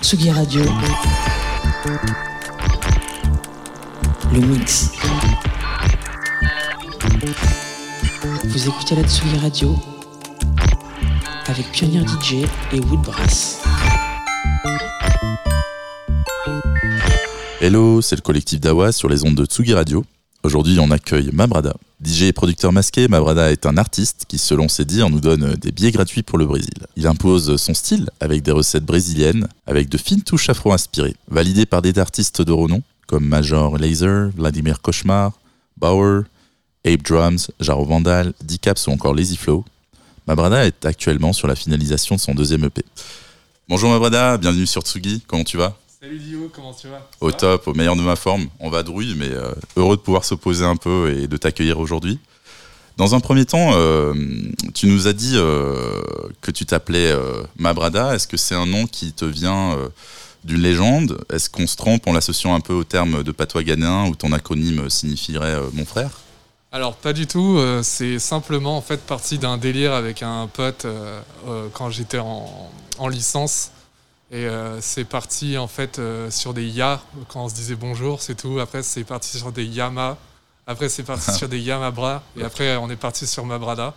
Tsugi Radio. Le mix. Vous écoutez la Tsugi Radio avec Pionnier DJ et Woodbrass. Hello, c'est le collectif Dawa sur les ondes de Tsugi Radio. Aujourd'hui, on accueille Mabrada. DJ et producteur masqué, Mabrada est un artiste qui, selon ses dires, nous donne des billets gratuits pour le Brésil. Il impose son style avec des recettes brésiliennes, avec de fines touches afro-inspirées, validées par des artistes de renom comme Major Laser, Vladimir Cauchemar, Bauer, Ape Drums, Jaro Vandal, D-Caps ou encore Lazy Flow. Mabrada est actuellement sur la finalisation de son deuxième EP. Bonjour Mabrada, bienvenue sur Tsugi, comment tu vas? Salut Dio, comment tu vas? Au top, au meilleur de ma forme. On va drouille, mais euh, heureux de pouvoir se poser un peu et de t'accueillir aujourd'hui. Dans un premier temps, euh, tu nous as dit euh, que tu t'appelais Mabrada. Est-ce que c'est un nom qui te vient d'une légende? Est-ce qu'on se trompe en l'associant un peu au terme de patois ghanéen où ton acronyme signifierait mon frère? Alors pas du tout, c'est simplement en fait parti d'un délire avec un pote quand j'étais en, en licence. Et euh, c'est parti en fait euh, sur des ya quand on se disait bonjour, c'est tout. Après c'est parti sur des yama. Après c'est parti sur des yamabra. Et après on est parti sur mabrada.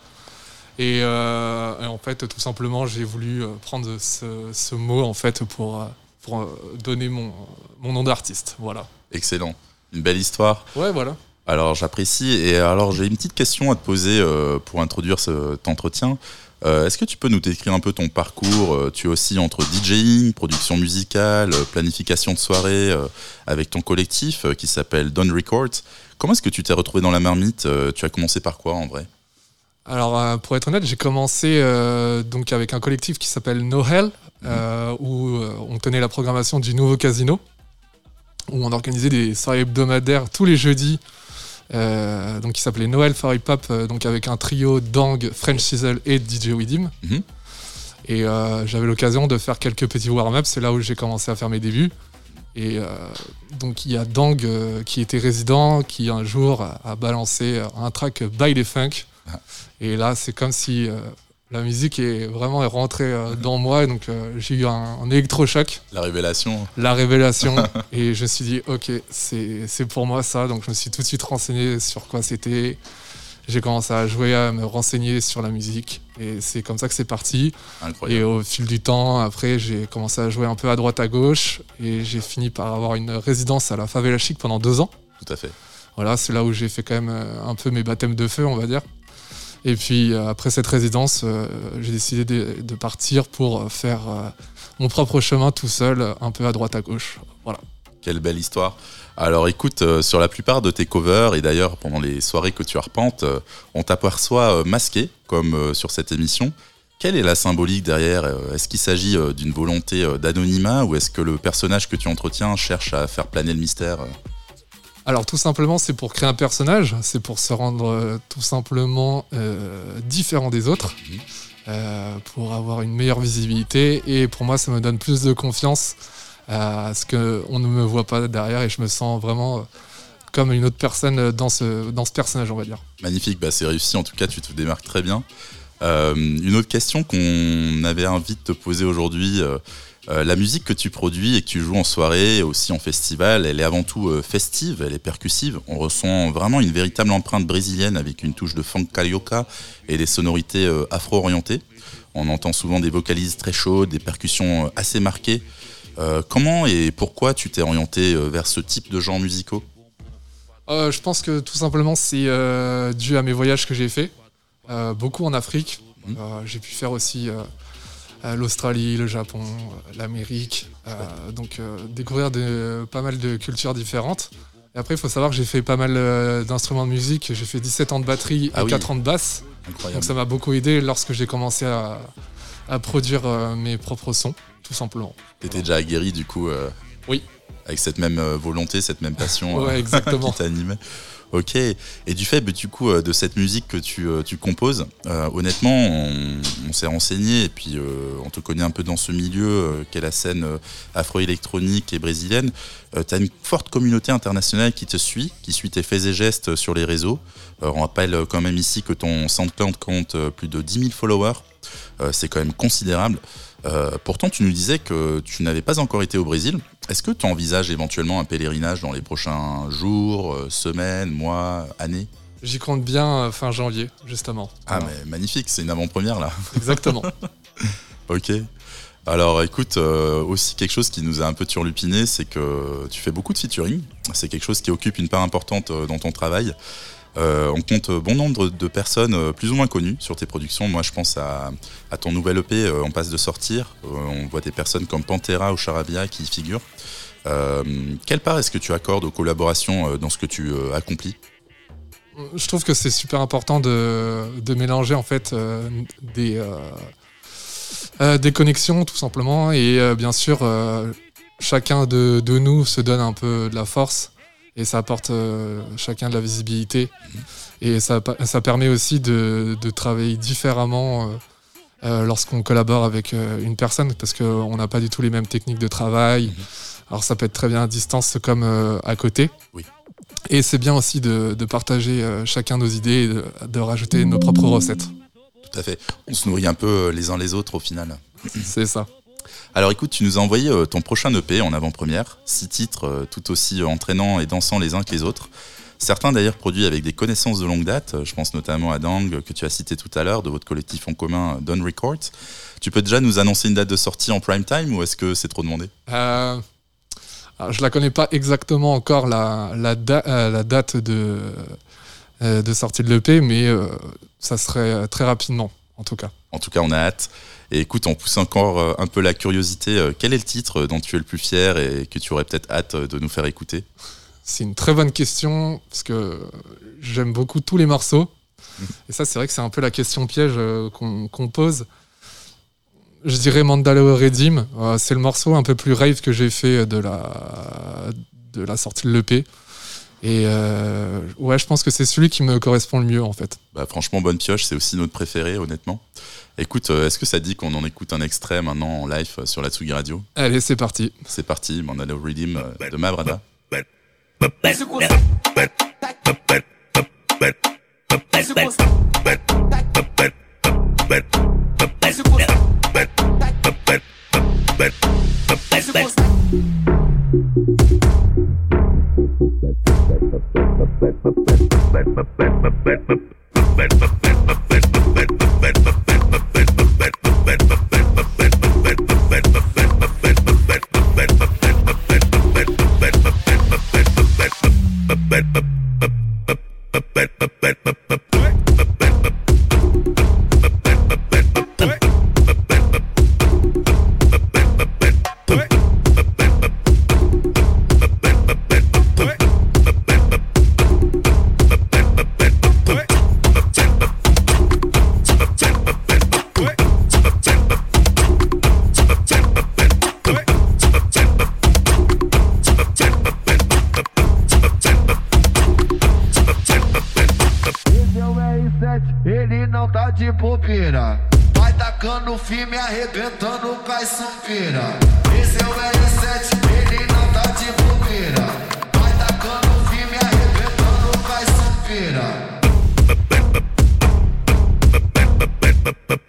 Et, euh, et en fait tout simplement j'ai voulu prendre ce, ce mot en fait pour, pour donner mon, mon nom d'artiste. Voilà. Excellent. Une belle histoire. Ouais voilà. Alors j'apprécie. Et alors j'ai une petite question à te poser pour introduire cet entretien. Euh, Est-ce que tu peux nous décrire un peu ton parcours Euh, Tu es aussi entre DJing, production musicale, euh, planification de soirée avec ton collectif qui s'appelle Don Records. Comment est-ce que tu t'es retrouvé dans la marmite Tu as commencé par quoi en vrai? Alors, pour être honnête, j'ai commencé euh, donc avec un collectif qui s'appelle No Hell, euh, où euh, on tenait la programmation du nouveau casino, où on organisait des soirées hebdomadaires tous les jeudis, euh, donc qui s'appelait Noël for Hip Hop, euh, donc avec un trio Dang, French Sizzle et DJ Widim. Mhm. Et euh, j'avais l'occasion de faire quelques petits warm-up, c'est là où j'ai commencé à faire mes débuts. Et donc il y a Dang qui était résident, qui un jour a, a balancé un track By the Funk. Ah. Et là, c'est comme si la musique est vraiment rentrée euh, dans moi. Et donc euh, j'ai eu un, un électrochoc, La révélation la révélation. et je me suis dit, ok, c'est pour moi ça. Donc je me suis tout de suite renseigné sur quoi c'était. J'ai commencé à jouer, à me renseigner sur la musique. Et c'est comme ça que c'est parti. Et incroyable. au fil du temps, après, j'ai commencé à jouer un peu à droite à gauche et j'ai fini par avoir une résidence à la Favela Chic pendant deux ans. Tout à fait. Voilà, c'est là où j'ai fait quand même euh, un peu mes baptêmes de feu, on va dire. Et puis euh, après cette résidence, euh, j'ai décidé de, partir pour euh, faire mon propre chemin tout seul, un peu à droite à gauche. Voilà. Quelle belle histoire. Alors écoute, sur la plupart de tes covers, et d'ailleurs pendant les soirées que tu arpentes, on t'aperçoit masqué, comme sur cette émission. Quelle est la symbolique derrière Est-ce qu'il s'agit d'une volonté d'anonymat ou est-ce que le personnage que tu entretiens cherche à faire planer le mystère Alors tout simplement, c'est pour créer un personnage, c'est pour se rendre euh, tout simplement euh, différent des autres, Mhm. euh, pour avoir une meilleure visibilité. Et pour moi, ça me donne plus de confiance à ce qu'on ne me voit pas derrière et je me sens vraiment comme une autre personne dans ce, dans ce personnage, on va dire. Magnifique, bah, c'est réussi. En tout cas, tu te démarques très bien. Une autre question qu'on avait envie de te poser aujourd'hui. Euh, la musique que tu produis et que tu joues en soirée aussi en festival, elle est avant tout euh, festive, elle est percussive. On ressent vraiment une véritable empreinte brésilienne avec une touche de funk carioca et des sonorités euh, afro-orientées. On entend souvent des vocalises très chaudes, des percussions assez marquées. Comment et pourquoi tu t'es orienté vers ce type de genres musicaux? Je pense que tout simplement c'est dû à mes voyages que j'ai faits, beaucoup en Afrique. Euh, j'ai pu faire aussi l'Australie, le Japon, euh, l'Amérique, euh, donc euh, découvrir de, pas mal de cultures différentes. Et après, il faut savoir que j'ai fait pas mal euh, d'instruments de musique. J'ai fait 17 ans de batterie Ah et oui. 4 ans de basse. Incroyable. Donc ça m'a beaucoup aidé lorsque j'ai commencé à, à produire euh, mes propres sons, tout simplement. T'étais déjà aguerri du coup euh, Oui. Avec cette même euh, volonté, cette même passion euh, Ouais, exactement. qui t'animait. Ok. Et du fait, bah, du coup, euh, de cette musique que tu, euh, tu composes, euh, honnêtement, on, s'est renseigné et puis euh, on te connaît un peu dans ce milieu euh, qu'est la scène euh, afro-électronique et brésilienne. tu as une forte communauté internationale qui te suit, qui suit tes faits et gestes sur les réseaux. On rappelle quand même ici que ton SoundCloud compte plus de 10 000 followers. C'est quand même considérable. Pourtant, tu nous disais que tu n'avais pas encore été au Brésil. Est-ce que tu envisages éventuellement un pèlerinage dans les prochains jours, euh, semaines, mois, années? J'y compte bien euh, fin janvier, justement. Ah, mais magnifique, c'est une avant-première là. Exactement. ok. Alors écoute, euh, aussi quelque chose qui nous a un peu turlupiné, c'est que tu fais beaucoup de featuring. C'est quelque chose qui occupe une part importante dans ton travail. Euh, on compte bon nombre de personnes euh, plus ou moins connues sur tes productions. Moi, je pense à, ton nouvel EP, euh, On passe de sortir. Euh, on voit des personnes comme Pantera ou Charabia qui y figurent. Quelle part est-ce que tu accordes aux collaborations dans ce que tu accomplis? Je trouve que c'est super important de, mélanger en fait des, des connexions tout simplement et bien sûr chacun de nous se donne un peu de la force et ça apporte euh, chacun de la visibilité et ça, permet aussi de, de travailler différemment euh, euh, lorsqu'on collabore avec une personne parce qu'on n'a pas du tout les mêmes techniques de travail. Mhm. Alors ça peut être très bien à distance comme à côté. Oui. Et c'est bien aussi de, de partager chacun nos idées et de, de rajouter nos propres recettes. Tout à fait. On se nourrit un peu les uns les autres au final. C'est ça. Alors écoute, tu nous as envoyé euh, ton prochain EP en avant-première, six titres euh, tout aussi entraînants et dansants les uns que les autres. Certains d'ailleurs produits avec des connaissances de longue date, Euh, je pense notamment à Dang que tu as cité tout à l'heure de votre collectif en commun Dawn Records. Tu peux déjà nous annoncer une date de sortie en prime time ou est-ce que c'est trop demandé? Euh, je la connais pas exactement encore la, la, da- la date de, de sortie de l'EP, mais ça serait très rapidement, en tout cas. En tout cas, on a hâte. Et écoute, on pousse encore euh, un peu la curiosité. Euh, Quel est le titre dont tu es le plus fier et que tu aurais peut-être hâte euh, de nous faire écouter? C'est une très bonne question, parce que j'aime beaucoup tous les morceaux. Et ça, c'est vrai que c'est un peu la question piège euh, qu'on pose. Je dirais Mandalore Redeem. Euh, c'est le morceau un peu plus rave que j'ai fait de la, de la sortie de l'EP. Et euh, ouais, je pense que c'est celui qui me correspond le mieux, en fait. Bah, franchement, bonne pioche, c'est aussi notre préféré, honnêtement. Écoute, euh, est-ce que ça dit qu'on en écoute un extrait maintenant en live euh, sur la Tsugi Radio? Allez, c'est parti. C'est parti, Mandala Redeem euh, de Mabrada. Esse Vai tacando firme, arrebentando com as sumpira. Esse é o R7, ele não tá de bobeira. Vai tacando firme, arrebentando com as sumpira.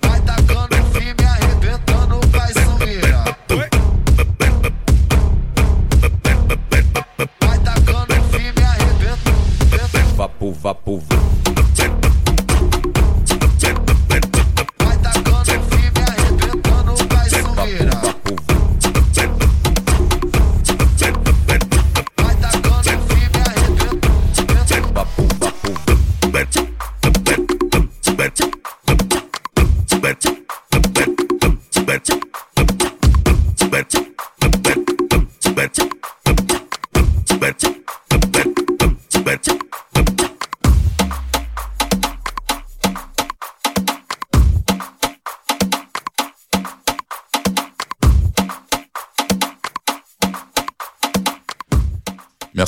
Vai tacando firme, arrebentando com as sumpira. Vai tacando firme, arrebentando. Vapo, vapo, Vai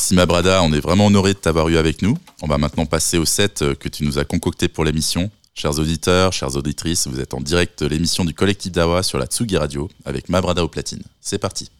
Merci Mabrada, on est vraiment honoré de t'avoir eu avec nous. On va maintenant passer au set euh, que tu nous as concocté pour l'émission. Chers auditeurs, chères auditrices, vous êtes en direct de l'émission du collectif Dawa sur la Tsugi Radio avec Mabrada au platine. C'est parti.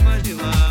Nativas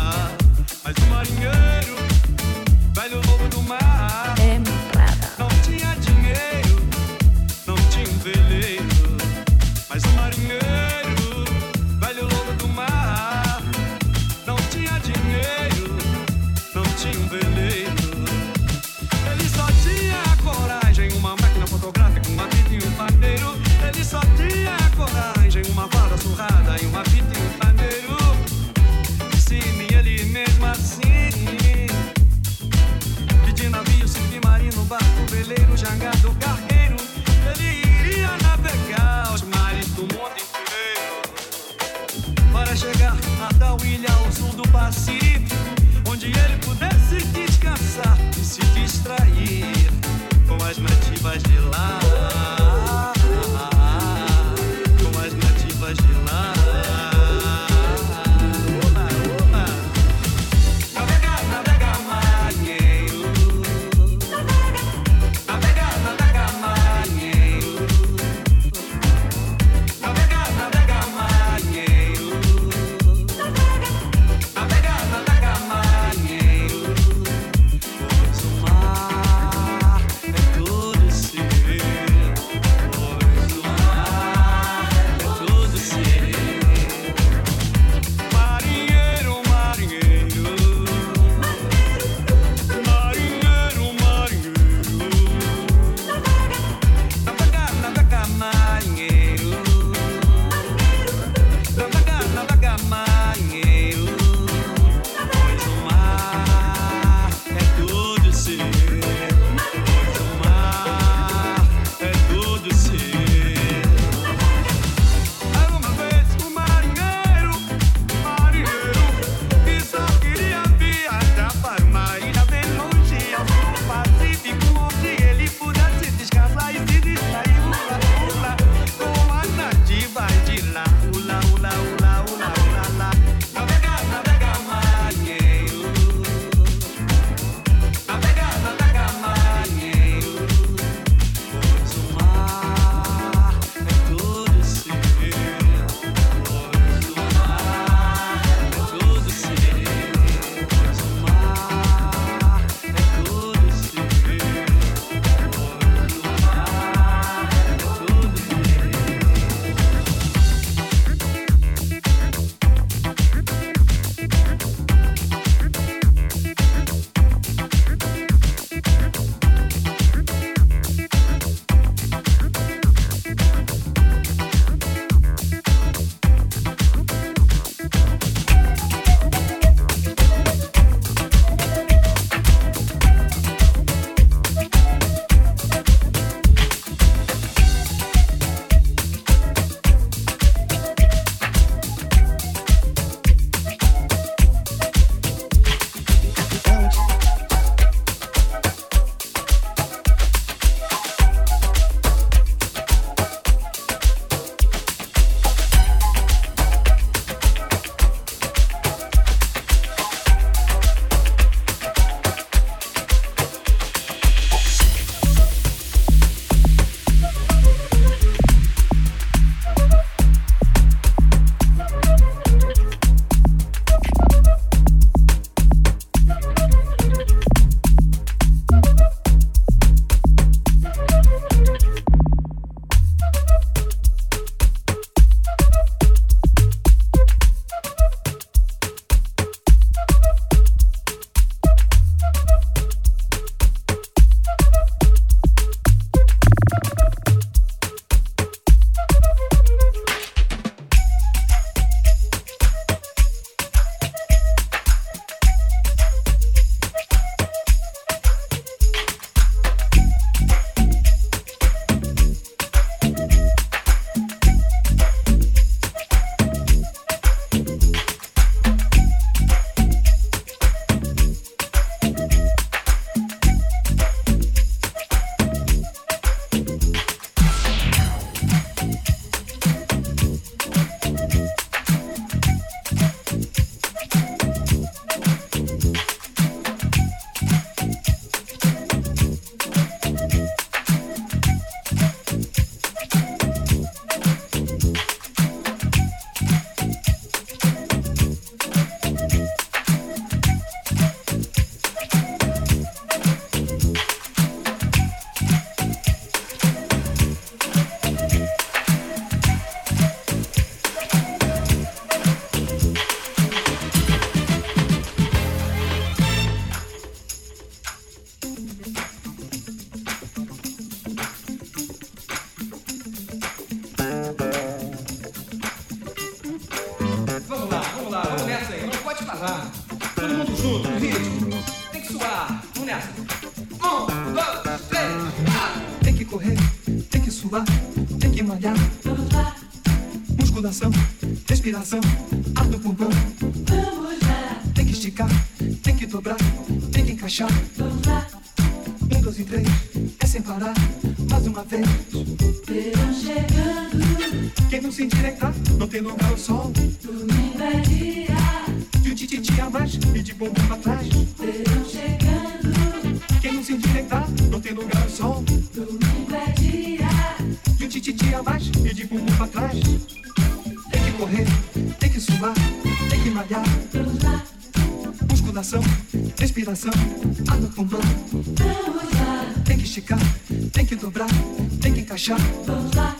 Vamos lá.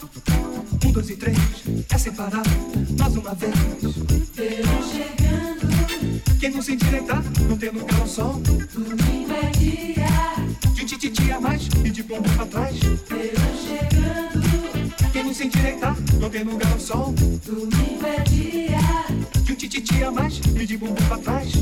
Um, dois e três, é separado. Mais uma vez. Verão chegando. Quem não se endireitar, não tem lugar ao sol. Domingo é dia. De um tititi a mais e de bom pra trás. Verão chegando. Quem não se endireitar, não tem lugar ao sol. Domingo é dia. De um tititi a mais e de bom pra trás.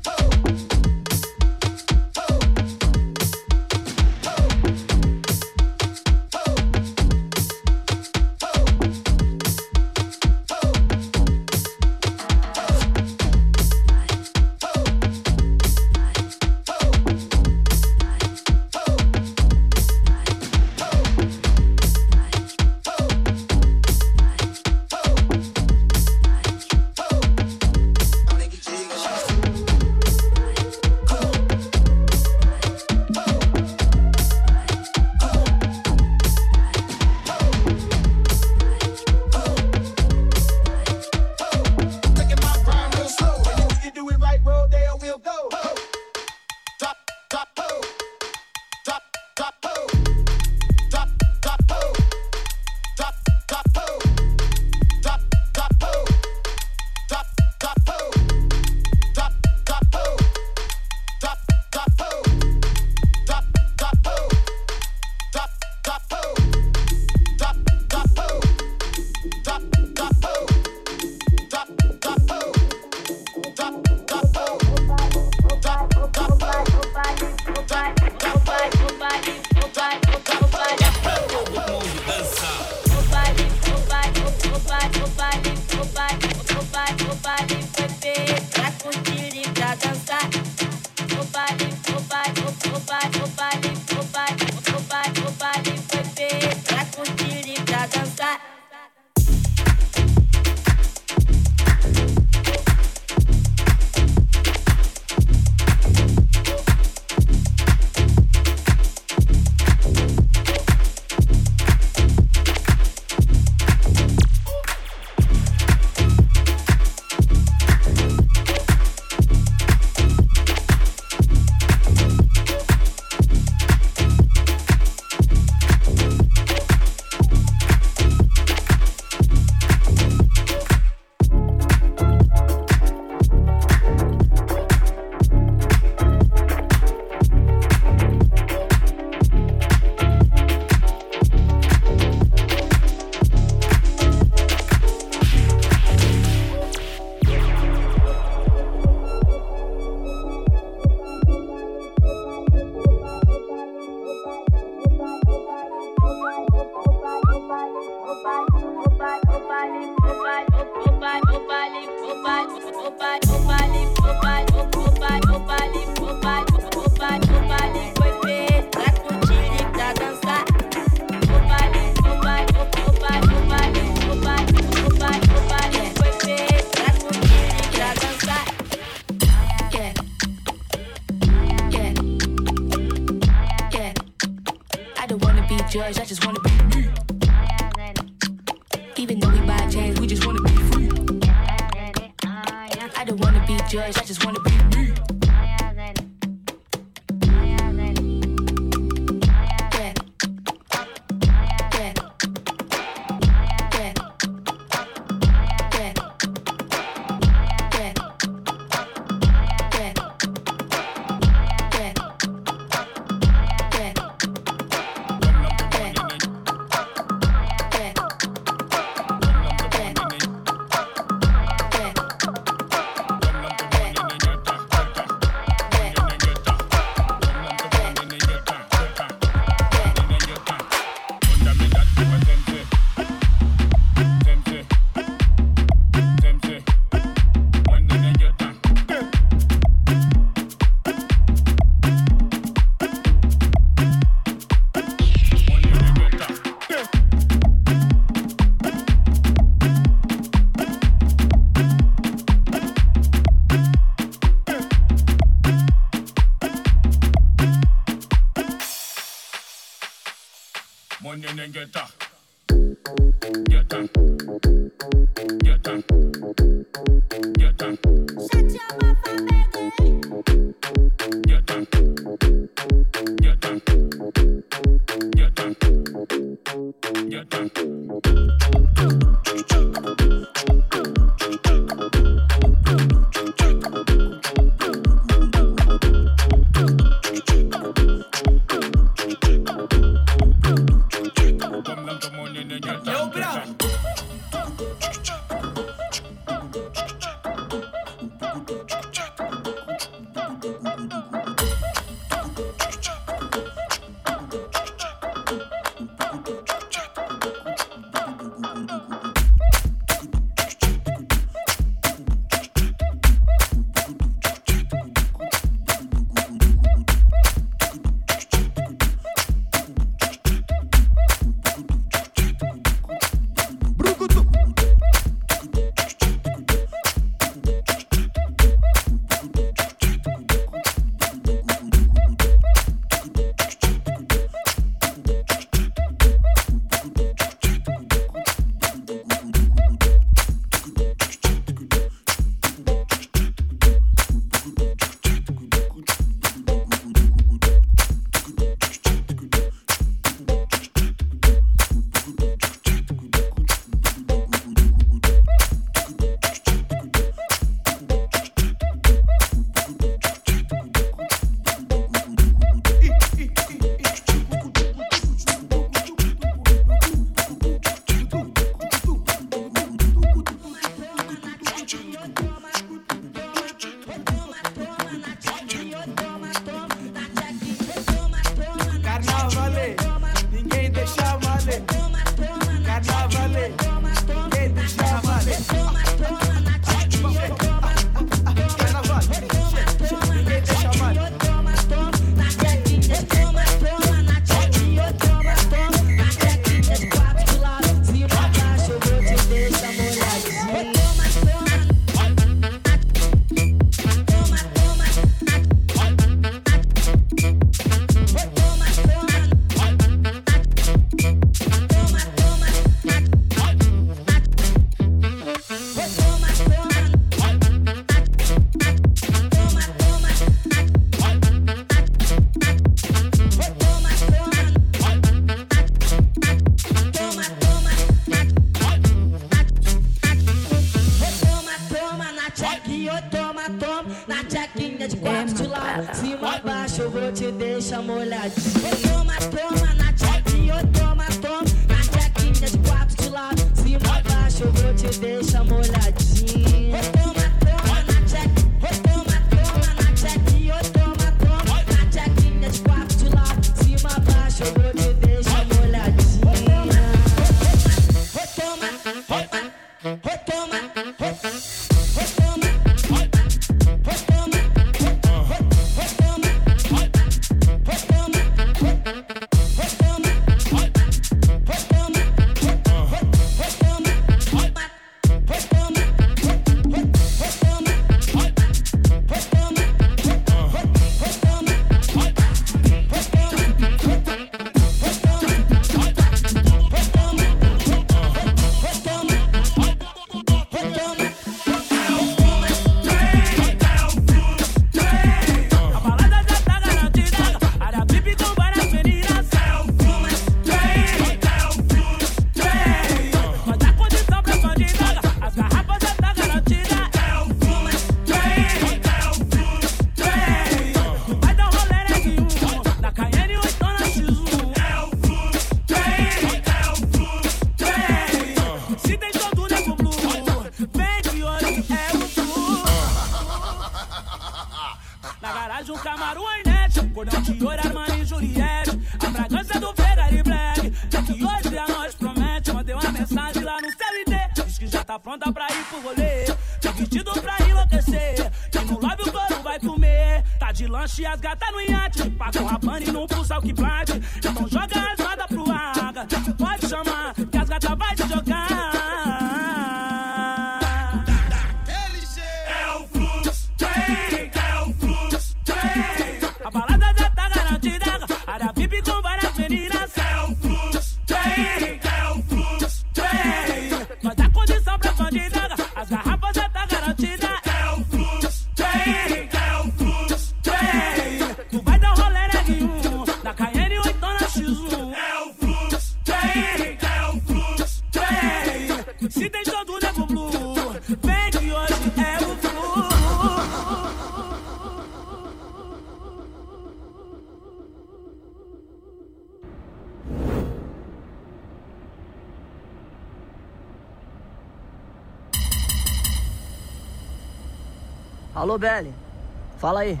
Fala aí.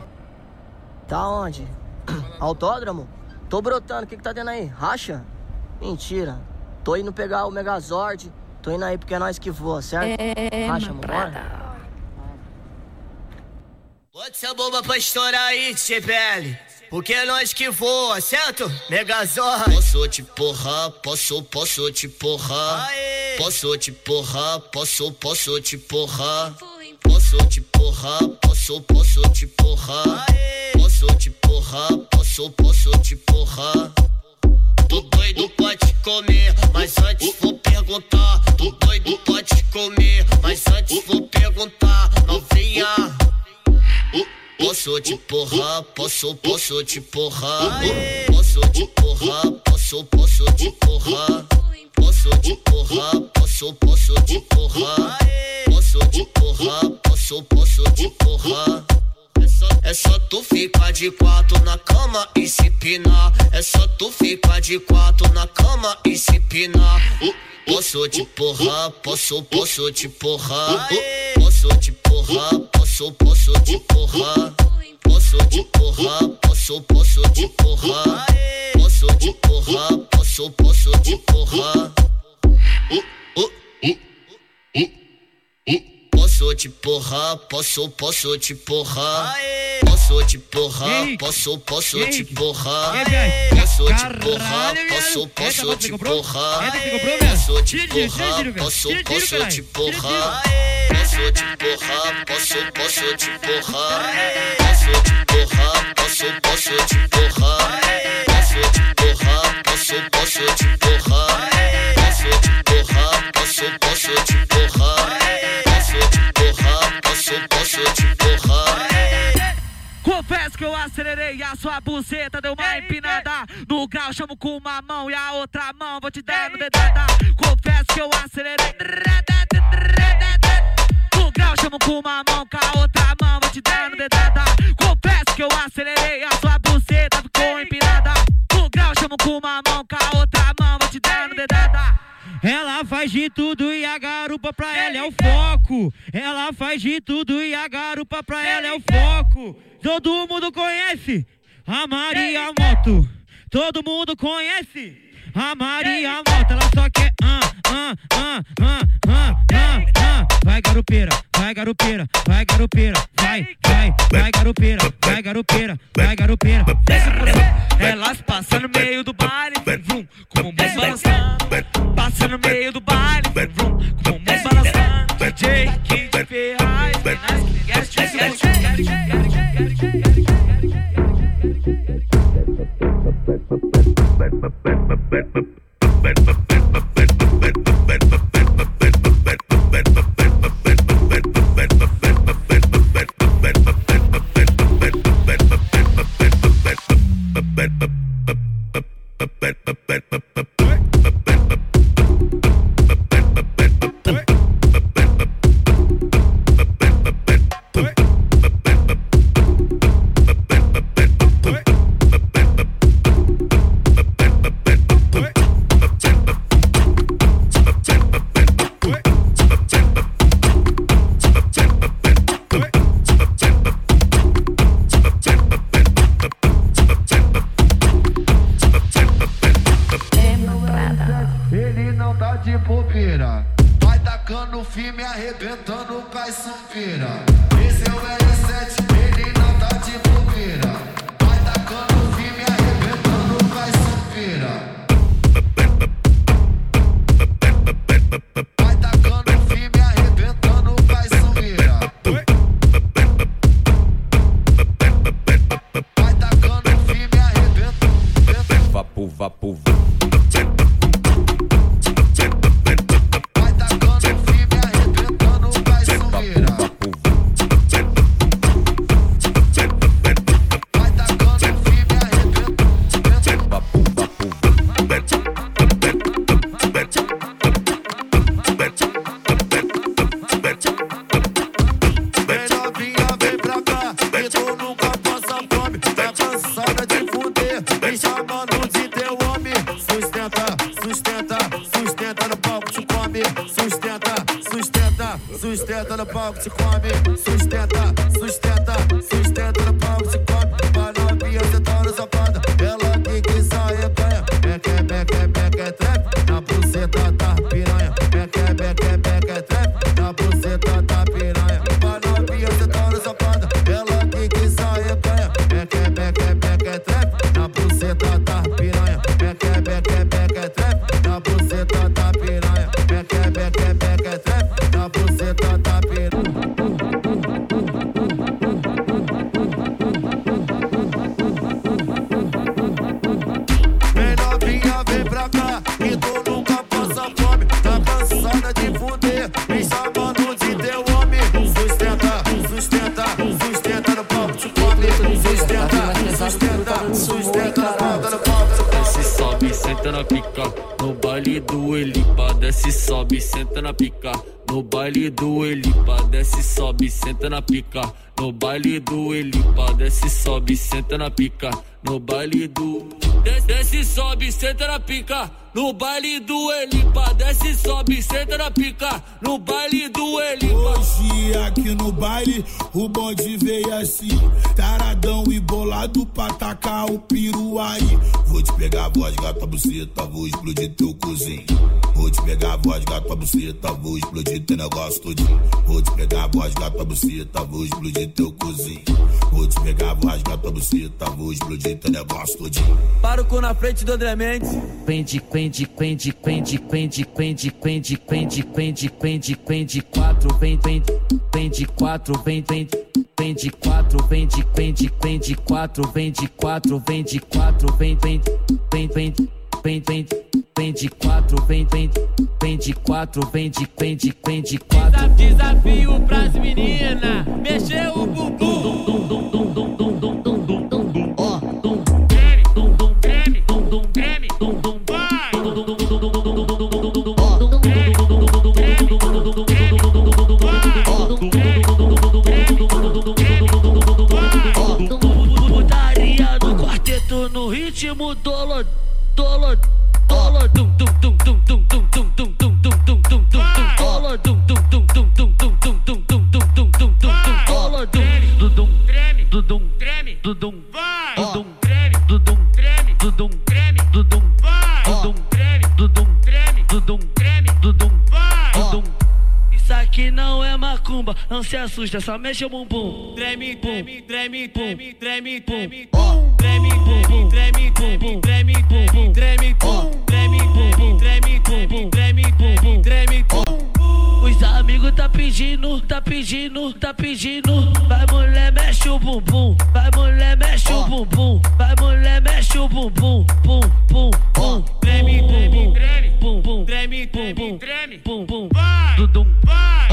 Tá onde? Autódromo? Tô brotando, o que que tá tendo aí? Racha? Mentira. Tô indo pegar o Megazord. Tô indo aí porque é nós que voa, certo? Racha, vambora? Bota essa bomba pra estourar aí, TPL. Porque é nós que voa, certo? Megazord. Posso te porrar, posso, posso te porrar. Posso te porrar, posso, posso te porrar. Posso te porrar, posso, posso te porrar. Posso te porrar, posso, posso te porrar. Tu doido pode comer, mas antes vou perguntar. Tu doido pode comer, mas antes vou perguntar. Novinha. Posso te porrar, posso, posso te porrar. Posso te porrar, posso, posso te porrar. Posso te porrar, posso, posso te porrar. Posso te porrar, posso, posso te porrar. É só, é só tu ficar de quatro na cama e se pinar. É só tu ficar de quatro na cama e se pinar. Posso te porrar, posso, posso te porrar. Posso te porrar, posso, posso te porrar. Posso te porrar, posso, posso te porrar. Posso te porrar, posso, posso te porrar. Posso te porrar, posso, posso te porrar. Posso te porrar, posso, posso te porrar. Posso te porrar, posso, posso te porrar. Posso te porrar, posso, posso te porrar. Posso te porrar, posso, posso te porrar. Posso te porrar, posso, posso te porrar. Posso te porrar, posso, posso te porrar. Posso te porrar, posso, posso te porrar. Posso te porrar, posso, posso te porrar. Confesso que eu acelerei a sua buceta, deu uma empinada. No grau chamo com uma mão e a outra mão vou te dando dedada. Confesso que eu acelerei. No grau chamo com uma mão, faz de tudo e a garupa pra ela é o foco. Ela faz de tudo e a garupa pra ela é o foco. Todo mundo conhece a Maria Moto. Todo mundo conhece a Maria Moto. Ela só quer ah, ah, ah, ah, ah, ah, ah. Vai garupeira, vai garupeira, vai garupeira, vai, vai, vai garupeira, vai garupeira, vai garupeira. Elas passam no meio do baile, vrum, com mais balançando. Passa no meio do baile, vrum, com mais balançando. DJ Kid Ferraz, Nas que but but na pica. No baile do. Desce, desce, sobe, senta na pica. No baile do Elipa, desce, sobe, senta na pica. No baile do Elipa. Hoje aqui no baile, o bonde veio assim, taradão e pra tacar o piru aí. Vou te pegar voz, gata buceta, vou explodir teu cozinho. Vou te pegar voz, gata buceta, vou explodir teu negócio todinho. Vou te pegar voz, gata buceta, vou explodir teu cozinho. Vou te pegar voz, gata buceta, vou explodir teu negócio todinho. Para o cu na frente do André Mendes. Quende, quende, quende, quende, quende, quende, quende, quende, quende, quende, quende, quatro, vem, vem, vende quatro, vem, vem, vem de quatro, vem de, vem de, vem de quatro, vem de quatro, vem de quatro, vem, vem, vem, vem, vem, vem, vem de quatro, vem, vem, vem de quatro, vem de, vem de, vem de quatro. Desafio pras menina, mexer o bumbum. Se assusta, só mexe o bumbum. Treme, treme, treme, treme, treme, treme, pum. Treme, treme, treme, treme, treme, pum. Treme, pum. Treme, treme, treme, treme, treme, pum. Treme, pum. Os amigos tá pedindo, tá pedindo, tá pedindo. Vai mulher, mexe o bumbum. Vai mulher, mexe o bumbum. Vai mulher, mexe o bumbum. Pum, pum, pum. Treme, treme, treme, pum, pum. Treme, treme, treme, pum, pum. vai. Dudum, Vai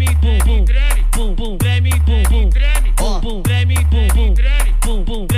treme, bum bum, treme, bum bum, treme, bum bum, treme, bum bum, treme, bum bum, treme, bum.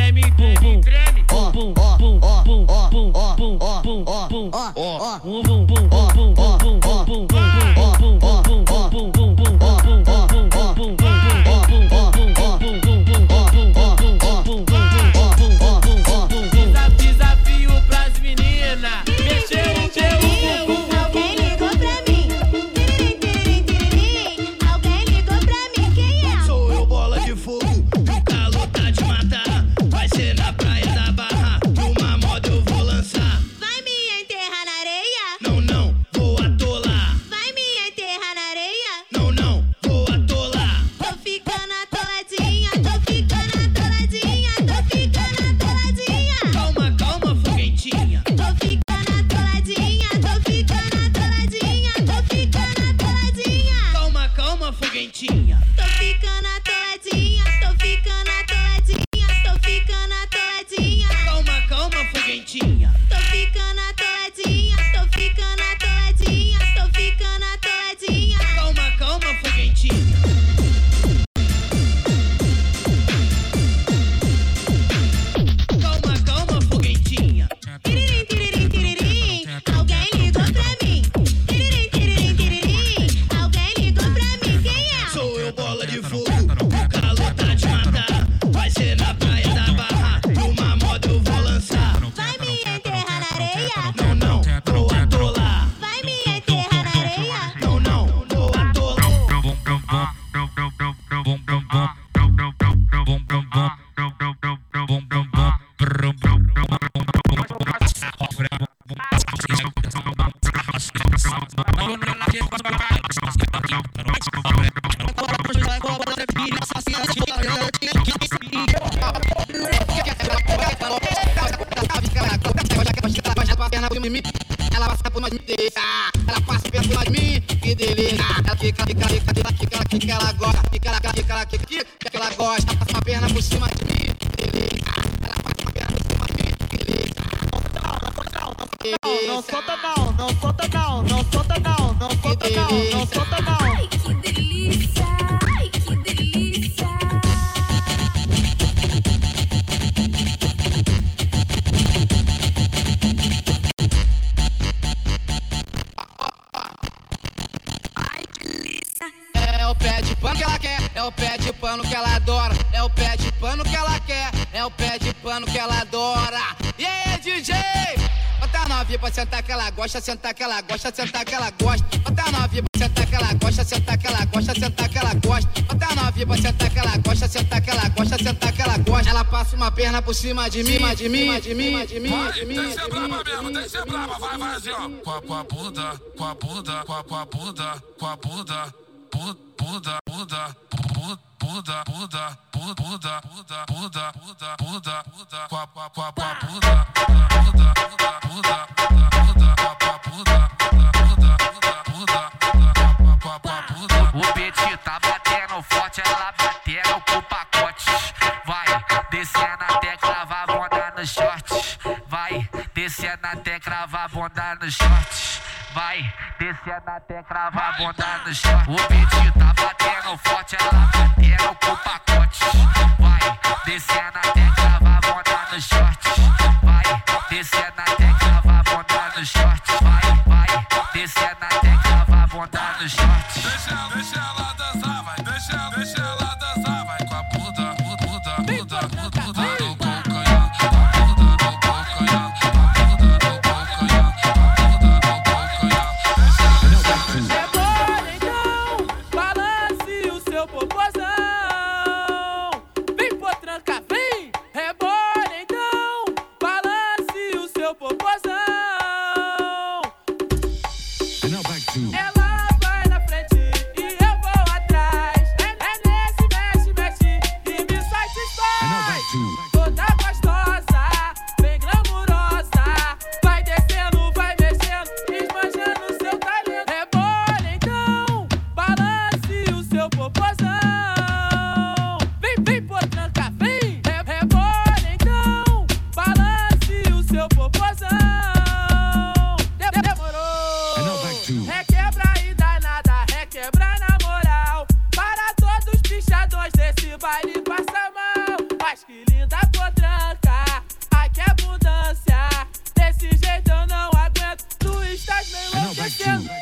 novinha pra sentar que ela gosta, sentar que ela gosta, sentar que ela gosta. Bota a novinha pra sentar que ela gosta, sentar que ela gosta, sentar que ela gosta. Bota a novinha pra sentar que ela gosta, sentar que ela gosta, sentar que ela gosta. Ela passa uma perna por cima de mim, de mim, de mim, de mim, de mim. Tem que ser brava mesmo, tem que ser brava, vai, vai assim, ó. Com a, com a bunda, com a bunda, com a, com a bunda, com a bunda, bunda, bunda, bunda, bunda bunda, bunda, bunda, bunda, bunda, bunda, bunda, bunda, bunda, com a com a com a bunda, bunda, bunda, bunda, bunda, bunda, com a bunda, bunda, bunda, bunda, com a bunda. O Petit tá batendo forte, ela batendo o descendo até cravar bunda no shorts. Vai, descendo até cravar bunda no shorts. O pedido tá batendo forte, ela batendo com pacote. Vai, descendo até cravar bunda no shorts. you.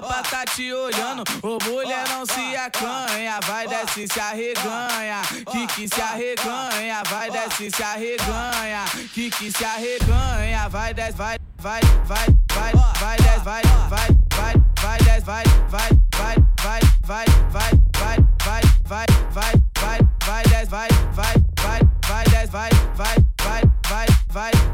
tropa tá te olhando, ô mulher não se acanha, vai desce se arreganha, que que se arreganha, vai desce se arreganha, que que se arreganha, vai desce, vai, vai, vai, vai, vai desce, vai, vai, vai, vai desce, vai, vai, vai, vai, vai, vai, vai, vai, vai, vai, vai, vai desce, vai, vai, vai, vai desce, vai, vai, vai, vai, vai, vai, vai,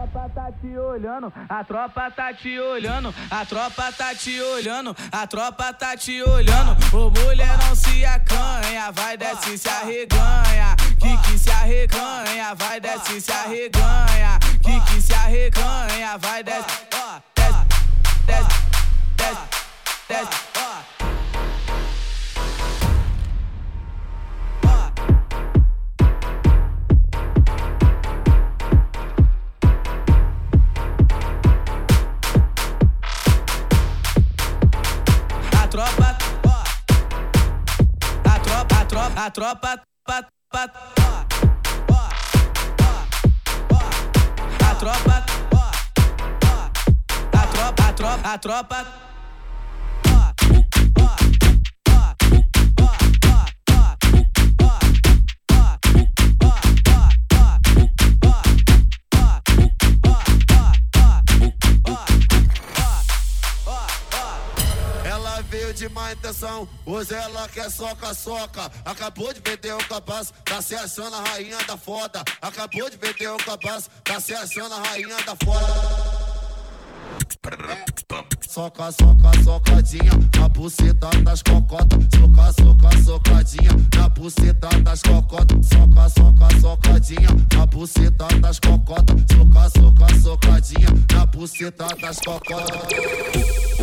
tropa tá te olhando, a tropa tá te olhando, a tropa tá te olhando, a tropa tá te olhando. Ô mulher não se acanha, vai desce se arreganha, que que se arreganha, vai desce se arreganha, que que se arreganha, vai desce, desce, desce, desce, desce. A tropa, pat, pat, ó, ó, ó, ó. A tropa, ó, ó. A tropa, a tropa, a tropa. Má intenção, hoje ela quer soca-soca. Acabou de vender o capaz, tá se achando a rainha da foda. Acabou de vender o capaz, tá se achando a rainha da foda. Soca, soca, socadinha na buceta das cocotas. Soca, soca, socadinha na buceta das cocotas. Soca, soca, socadinha na buceta das cocotas. Soca, soca, socadinha na buceta das cocotas.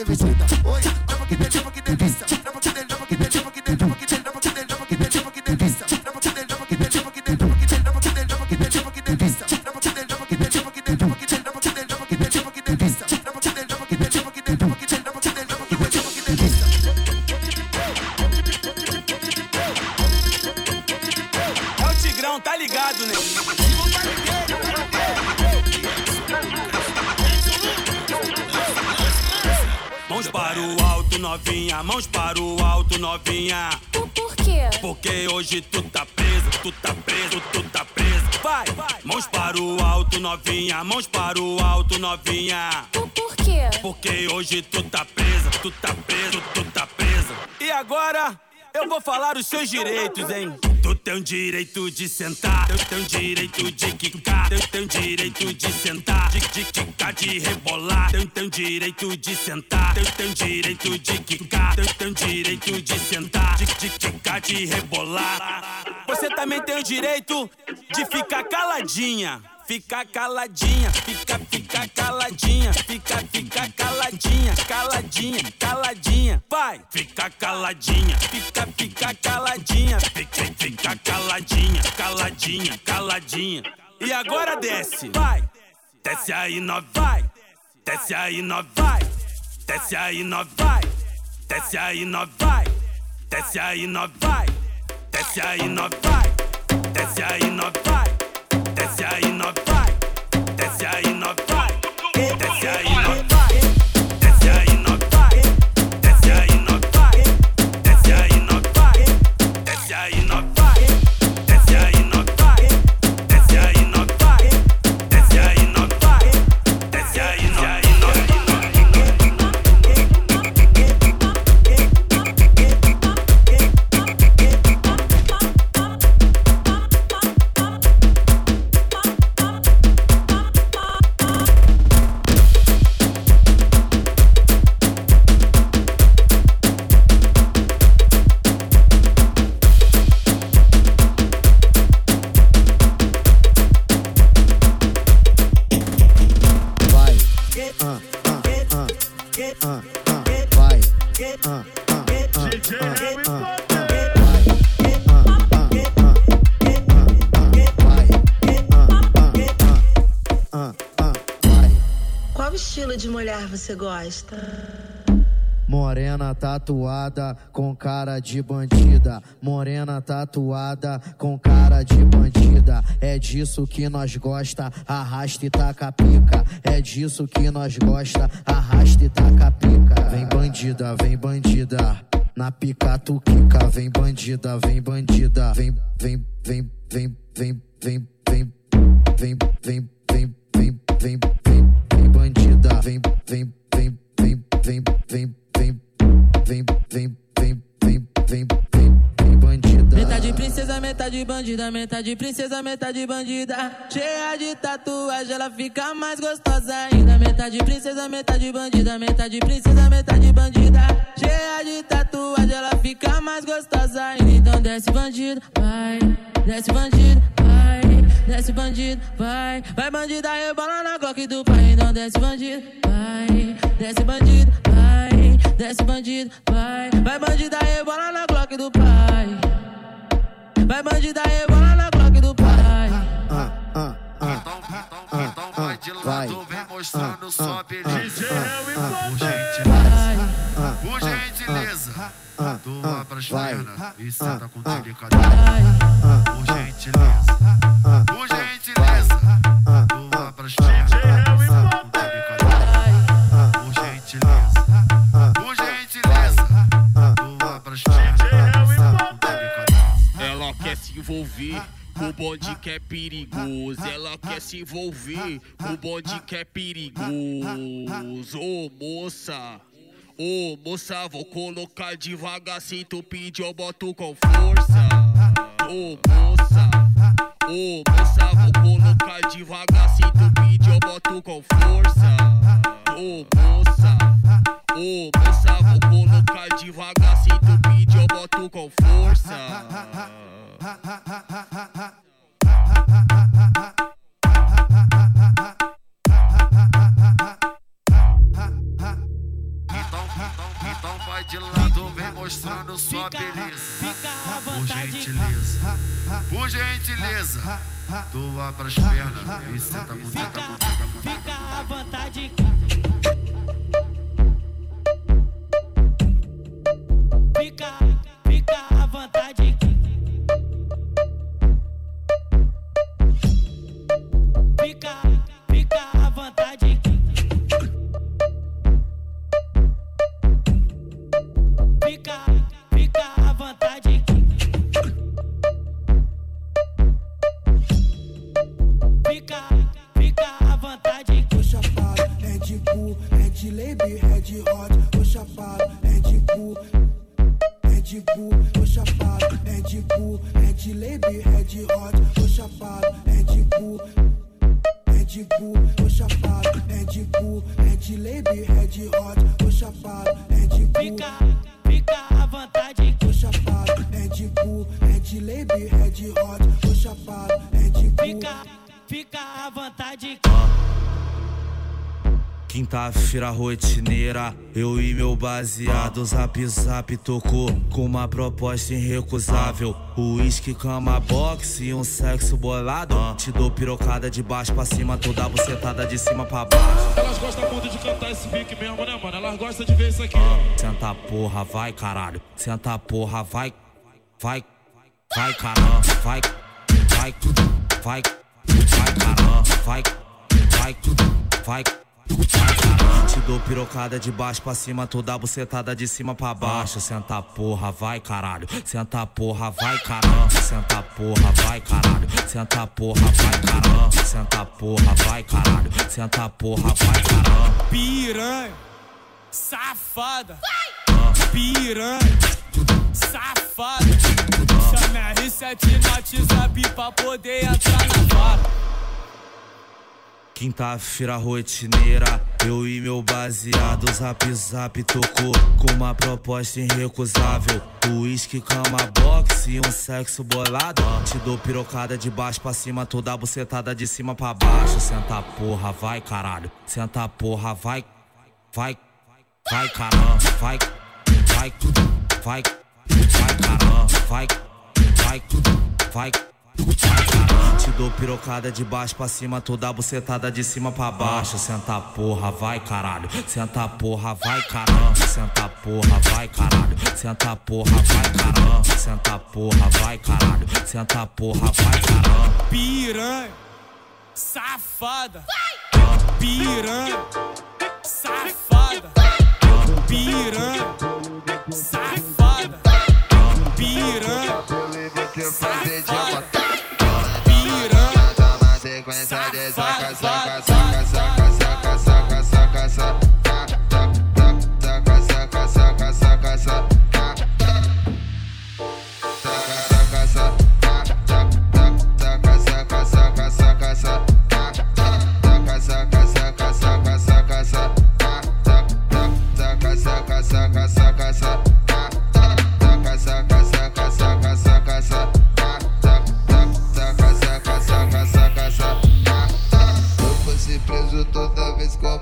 everything. Falar os seus direitos, hein? Tu tem o direito de sentar, tu tem o direito de quicar, tu tem o direito de sentar, de, de quicar, de rebolar, tu tem o direito de sentar, tu tem o direito de quicar, tu tem o direito de sentar, de, de quicar, de rebolar. Você também tem o direito de ficar caladinha. Fica caladinha, fica, fica caladinha, fica, fica caladinha, caladinha, caladinha, vai, fica caladinha, fica, fica caladinha, fica, fica caladinha, caladinha, caladinha. E agora desce, vai, desce aí, nó, vai, desce aí, nó, vai, desce aí, nó, vai, desce aí, nó, vai, desce aí, nó, vai, desce aí, nó, vai, desce aí, nó, vai. Polícia aí nove você gosta? Morena tatuada com cara de bandida. Morena tatuada com cara de bandida. É disso que nós gosta, arrasta e taca pica. É disso que nós gosta, arrasta e taca pica. Vem bandida, vem bandida. Na pica tu quica, vem bandida, vem bandida. Vem, vem, vem, vem, vem, vem, vem, vem, vem, vem, vem, vem, vem, vem bandida, vem, vem, vem, vem, vem, bandida. Metade princesa, metade bandida, metade princesa, metade bandida. Cheia de tatuagem, ela fica mais gostosa ainda. Metade princesa, metade bandida, metade princesa, metade bandida. Cheia de tatuagem, ela fica mais gostosa ainda. Então desce bandido, vai, desce bandido, vai, desce bandido, vai. Vai bandida, rebola na Glock do pai. Então desce bandido, vai, desce bandido, vai, desce bandido, vai. Vai bandida, rebola na Glock do pai. Vai bandida, rebola na Glock do pai. Ah, ah, ah, ah, ah, vai. vem mostrando sua beleza. Por gentileza, por gentileza, vai pras vai. pernas e senta com delicadeza. Por gentileza, e senta com delicadeza. Por gentileza, por gentileza. Ela quer se envolver o bonde que é perigoso. Ela quer se envolver o bonde que é perigoso. Ô moça, Ô moça, vou colocar devagar. Se tu pedir, eu boto com força. Ô moça, ô moça, vou colocar devagar. Se tu pedir, eu boto com força. Ô moça, ô moça, vou colocar devagar. Se tu pedir, eu boto com força. Então vai de lado, vem mostrando sua beleza. Por gentileza, por gentileza, tu abra as pernas e senta muito, senta muito, senta muito. Fica à vontade. Rotineira, eu e meu baseado Zap zap tocou com uma proposta irrecusável. Uísque, cama, boxe e um sexo bolado. Te dou pirocada de baixo pra cima, toda bucetada de cima pra baixo. Elas gostam muito de cantar esse pique mesmo, né, mano? Elas gostam de ver isso aqui. Senta porra, vai caralho. Senta porra, vai, vai, vai caramba Vai, vai, vai, vai caramba Vai, vai, vai, vai Te dou pirocada de baixo pra cima Toda bucetada de cima pra baixo. Senta porra, vai caralho. Senta porra, vai caramba Senta porra, vai caralho. Senta porra, vai caramba Senta porra, vai caralho. Senta porra, vai caramba Piranha, safada. Piranha, safada. Chama R7 no WhatsApp pra poder entrar na vara. Quinta-feira rotineira, eu e meu baseado Zap zap tocou com uma proposta irrecusável. Uísque, cama, boxe um sexo bolado. Te dou pirocada de baixo pra cima, toda bucetada de cima pra baixo. Senta porra, vai caralho, senta porra, vai, vai, vai caramba, vai, vai, vai, vai caramba, vai, vai, vai, vai Te dou pirocada de baixo pra cima, toda bucetada de cima pra baixo. Senta porra, vai caralho, senta porra, vai caramba Senta porra, vai caralho, senta porra, vai caramba Senta porra, vai caralho, senta porra, vai caramba Piranha, safada. Piranha, safada. Piranha, safada. Piranha, safada. Science.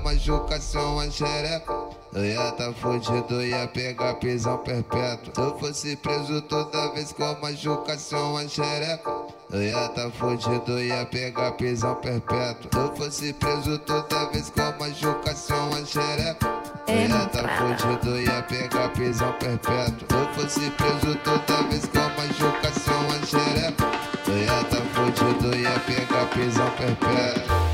Vez com machucação a xereca. Eu ia tá fudido, ia pegar prisão perpétua. Se eu fosse preso toda vez com machucação a xereca. Eu ia tá fudido, ia pegar prisão perpétua. Se eu fosse preso toda vez com machucação a xereca. Eu ia tá fudido, ia pegar prisão perpétua. Se eu fosse preso toda vez com machucação a xereca. Eu ia tá fudido, ia pegar prisão perpétua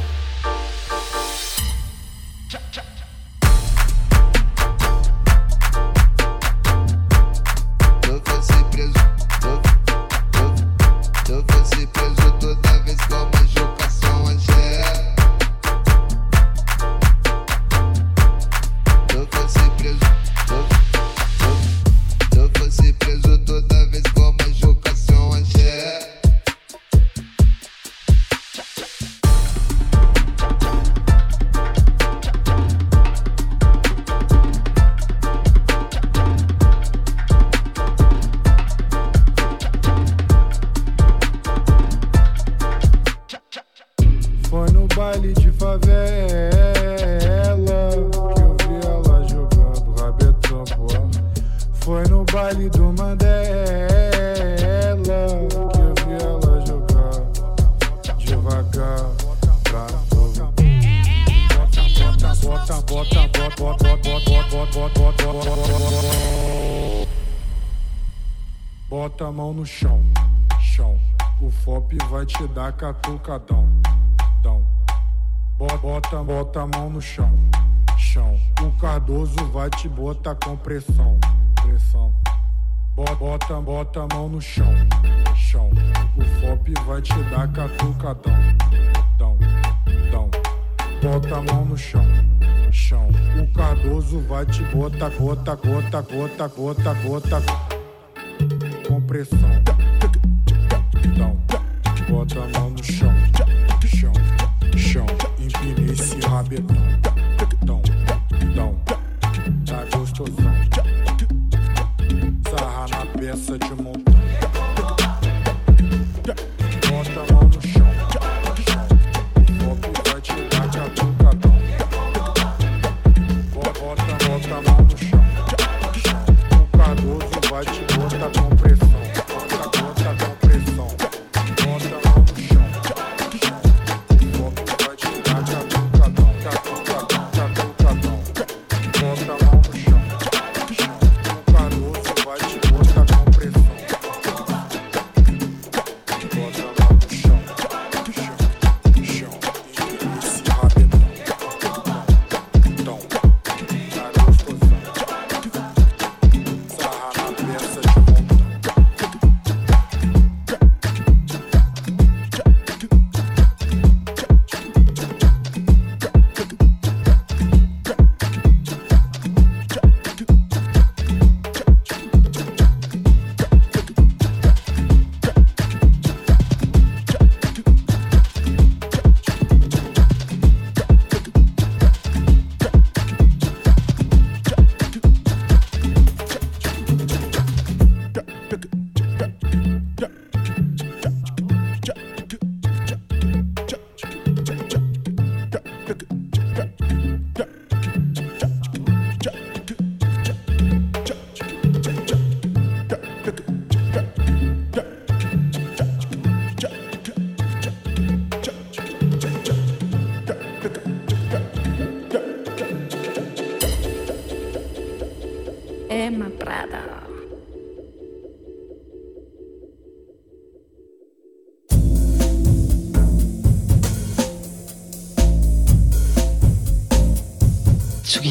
tak, o tak.